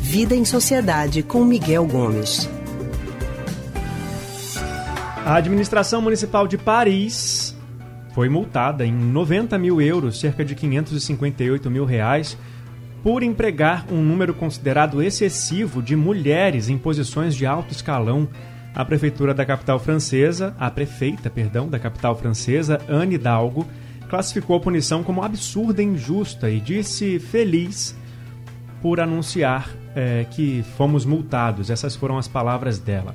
Vida em Sociedade com Miguel Gomes. A administração municipal de Paris foi multada em 90 mil euros, cerca de 558 mil reais, por empregar um número considerado excessivo de mulheres em posições de alto escalão. A prefeitura da capital francesa, a prefeita, perdão, da capital francesa, Anne Hidalgo, classificou a punição como absurda e injusta e disse feliz por anunciar é, que fomos multados. Essas foram as palavras dela.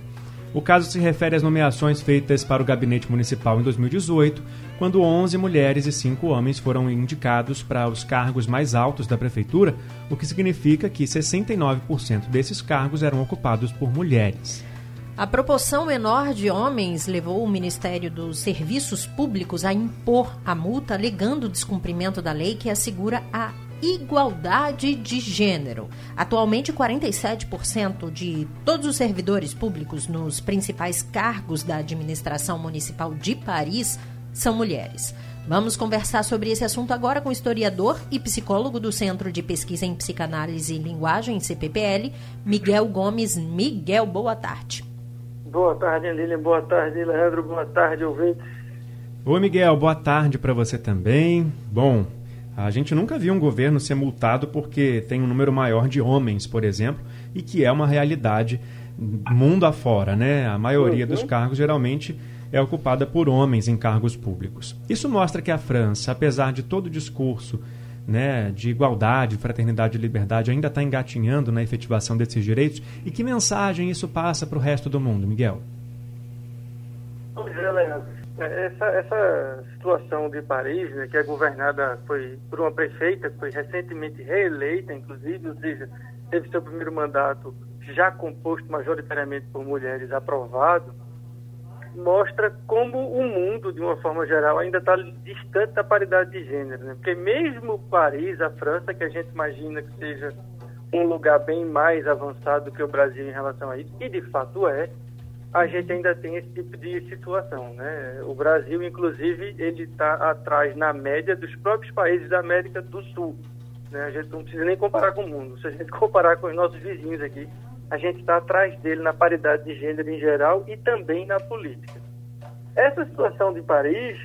O caso se refere às nomeações feitas para o gabinete municipal em 2018, quando 11 mulheres e 5 homens foram indicados para os cargos mais altos da prefeitura, o que significa que 69% desses cargos eram ocupados por mulheres. A proporção menor de homens levou o Ministério dos Serviços Públicos a impor a multa, alegando o descumprimento da lei que assegura a igualdade de gênero. Atualmente, 47% de todos os servidores públicos nos principais cargos da administração municipal de Paris são mulheres. Vamos conversar sobre esse assunto agora com o historiador e psicólogo do Centro de Pesquisa em Psicanálise e Linguagem, CPPL, Miguel Gomes. Miguel, boa tarde. Boa tarde, Lilian. Boa tarde, Leandro. Boa tarde, ouvintes. Oi, Miguel. Boa tarde para você também. Bom, a gente nunca viu um governo ser multado porque tem um número maior de homens, por exemplo, e que é uma realidade mundo afora, né? A maioria dos uhum. cargos geralmente é ocupada por homens em cargos públicos. Isso mostra que a França, apesar de todo o discurso né, de igualdade, fraternidade e liberdade, ainda está engatinhando na efetivação desses direitos. E que mensagem isso passa para o resto do mundo, Miguel? Pois Leandro. É, essa, essa situação de Paris, né, que é governada foi por uma prefeita que foi recentemente reeleita, inclusive, ou seja, teve seu primeiro mandato já composto majoritariamente por mulheres aprovado, mostra como o mundo, de uma forma geral, ainda está distante da paridade de gênero. Né? Porque mesmo Paris, a França, que a gente imagina que seja um lugar bem mais avançado do que o Brasil em relação a isso, e de fato é, a gente ainda tem esse tipo de situação, né? O Brasil, inclusive, ele está atrás na média dos próprios países da América do Sul. Né? A gente não precisa nem comparar com o mundo. Se a gente comparar com os nossos vizinhos aqui, a gente está atrás dele na paridade de gênero em geral e também na política. Essa situação de Paris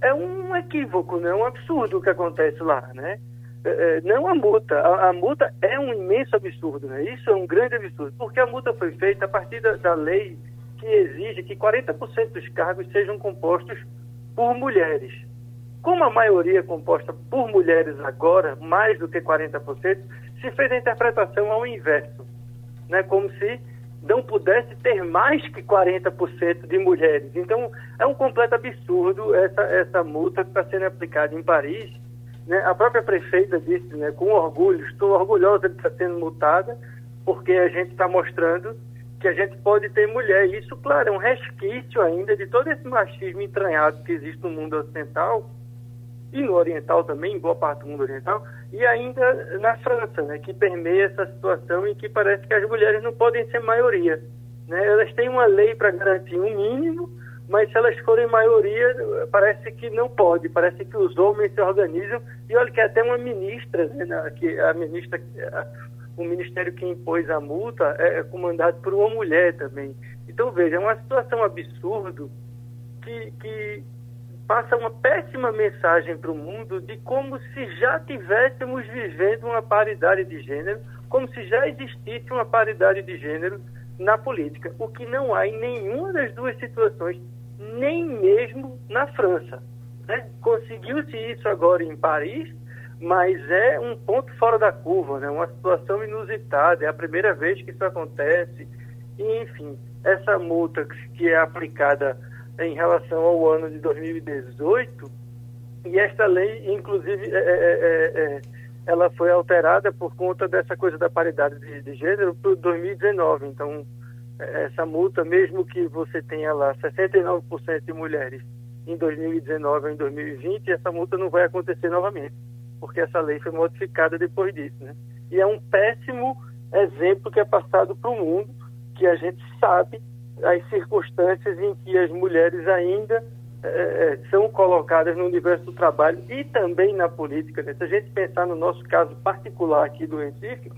é um equívoco, né? um absurdo o que acontece lá, né? É, é não a multa. A, a, multa é um imenso absurdo, né? Isso é um grande absurdo, porque a multa foi feita a partir da, da lei que exige que 40% dos cargos sejam compostos por mulheres. Como a maioria é composta por mulheres agora, mais do que 40%, se fez a interpretação ao inverso, né? como se não pudesse ter mais que 40% de mulheres. Então, é um completo absurdo essa, essa multa que está sendo aplicada em Paris. Né? A própria prefeita disse, né, com orgulho, estou orgulhosa de estar sendo multada, porque a gente está mostrando que a gente pode ter mulher. Isso, claro, é um resquício ainda de todo esse machismo entranhado que existe no mundo ocidental e no oriental também, em boa parte do mundo oriental, e ainda na França, né, que permeia essa situação em que parece que as mulheres não podem ser maioria. Né? Elas têm uma lei para garantir um mínimo, mas se elas forem maioria, parece que não pode, parece que os homens se organizam, e olha que até uma ministra, né, que a ministra, o ministério que impôs a multa é, é comandado por uma mulher também. Então, veja, é uma situação absurda que, que passa uma péssima mensagem para o mundo de como se já tivéssemos vivendo uma paridade de gênero, como se já existisse uma paridade de gênero na política, o que não há em nenhuma das duas situações, nem mesmo na França. Né? Conseguiu-se isso agora em Paris, mas é um ponto fora da curva, né? uma situação inusitada, é a primeira vez que isso acontece. E, enfim, essa multa que é aplicada em relação ao ano de 2018, e essa lei, inclusive, é, é, é, é, ela foi alterada por conta dessa coisa da paridade de, de gênero para 2019. Então, é, essa multa, mesmo que você tenha lá 69% de mulheres em 2019 ou em 2020, essa multa não vai acontecer novamente porque essa lei foi modificada depois disso. Né? E é um péssimo exemplo que é passado para o mundo, que a gente sabe as circunstâncias em que as mulheres ainda é, são colocadas no universo do trabalho e também na política. Né? Se a gente pensar no nosso caso particular aqui do Recife,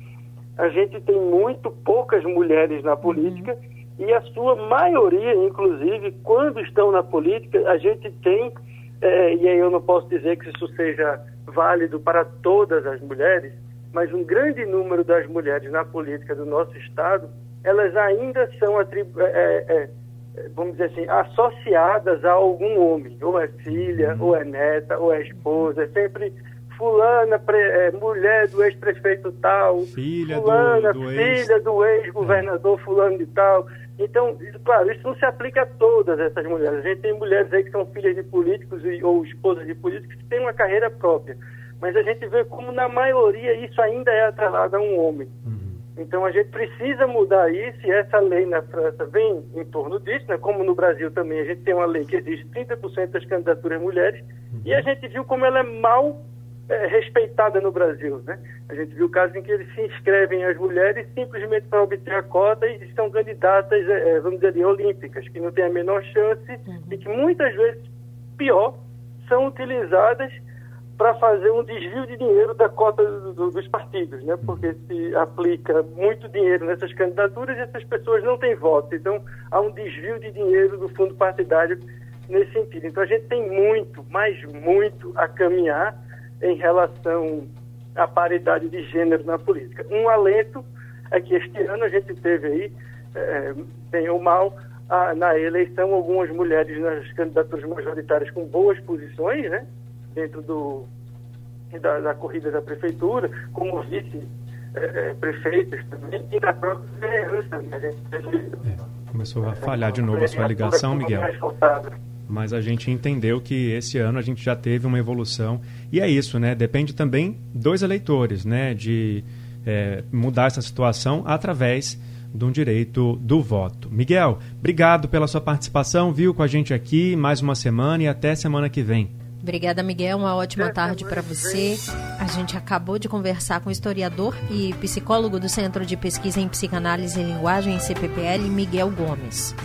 a gente tem muito poucas mulheres na política uhum. e a sua maioria, inclusive, quando estão na política, a gente tem, é, e aí eu não posso dizer que isso seja válido para todas as mulheres, mas um grande número das mulheres na política do nosso Estado, elas ainda são, é, é, vamos dizer assim, associadas a algum homem, ou é filha, uhum. ou é neta, ou é esposa, é sempre fulana, pre, é, mulher do ex-prefeito tal, filha fulana, do, do filha ex... do ex-governador é. fulano de tal. Então, claro, isso não se aplica a todas essas mulheres. A gente tem mulheres aí que são filhas de políticos e, ou esposas de políticos que têm uma carreira própria. Mas a gente vê como, na maioria, isso ainda é atrelado a um homem. Uhum. Então, a gente precisa mudar isso e essa lei na França vem em torno disso, né? como no Brasil também a gente tem uma lei que exige 30% das candidaturas mulheres uhum. e a gente viu como ela é mal é, respeitada no Brasil. Né? A gente viu casos em que eles se inscrevem as mulheres simplesmente para obter a cota e são candidatas, é, é vamos dizer, olímpicas, que não têm a menor chance uhum. e que muitas vezes, pior, são utilizadas para fazer um desvio de dinheiro da cota do, do, dos partidos, né? porque se aplica muito dinheiro nessas candidaturas e essas pessoas não têm voto. Então, há um desvio de dinheiro do fundo partidário nesse sentido. Então, a gente tem muito, mas muito a caminhar em relação à paridade de gênero na política. Um alento é que este ano a gente teve aí, é, bem ou mal, a, na eleição algumas mulheres nas candidaturas majoritárias com boas posições, né? Dentro do, da, da corrida da prefeitura, como vice-prefeitos é, é também, e da própria vereança. Né? É, começou a falhar de novo a sua ligação, Miguel. Mas a gente entendeu que esse ano a gente já teve uma evolução. E é isso, né? Depende também dos eleitores, né? De é, mudar essa situação através de um direito do voto. Miguel, obrigado pela sua participação, viu com a gente aqui mais uma semana e até semana que vem. Obrigada, Miguel. Uma ótima tarde para você. A gente acabou de conversar com o historiador e psicólogo do Centro de Pesquisa em Psicanálise e Linguagem, CPPL, Miguel Gomes.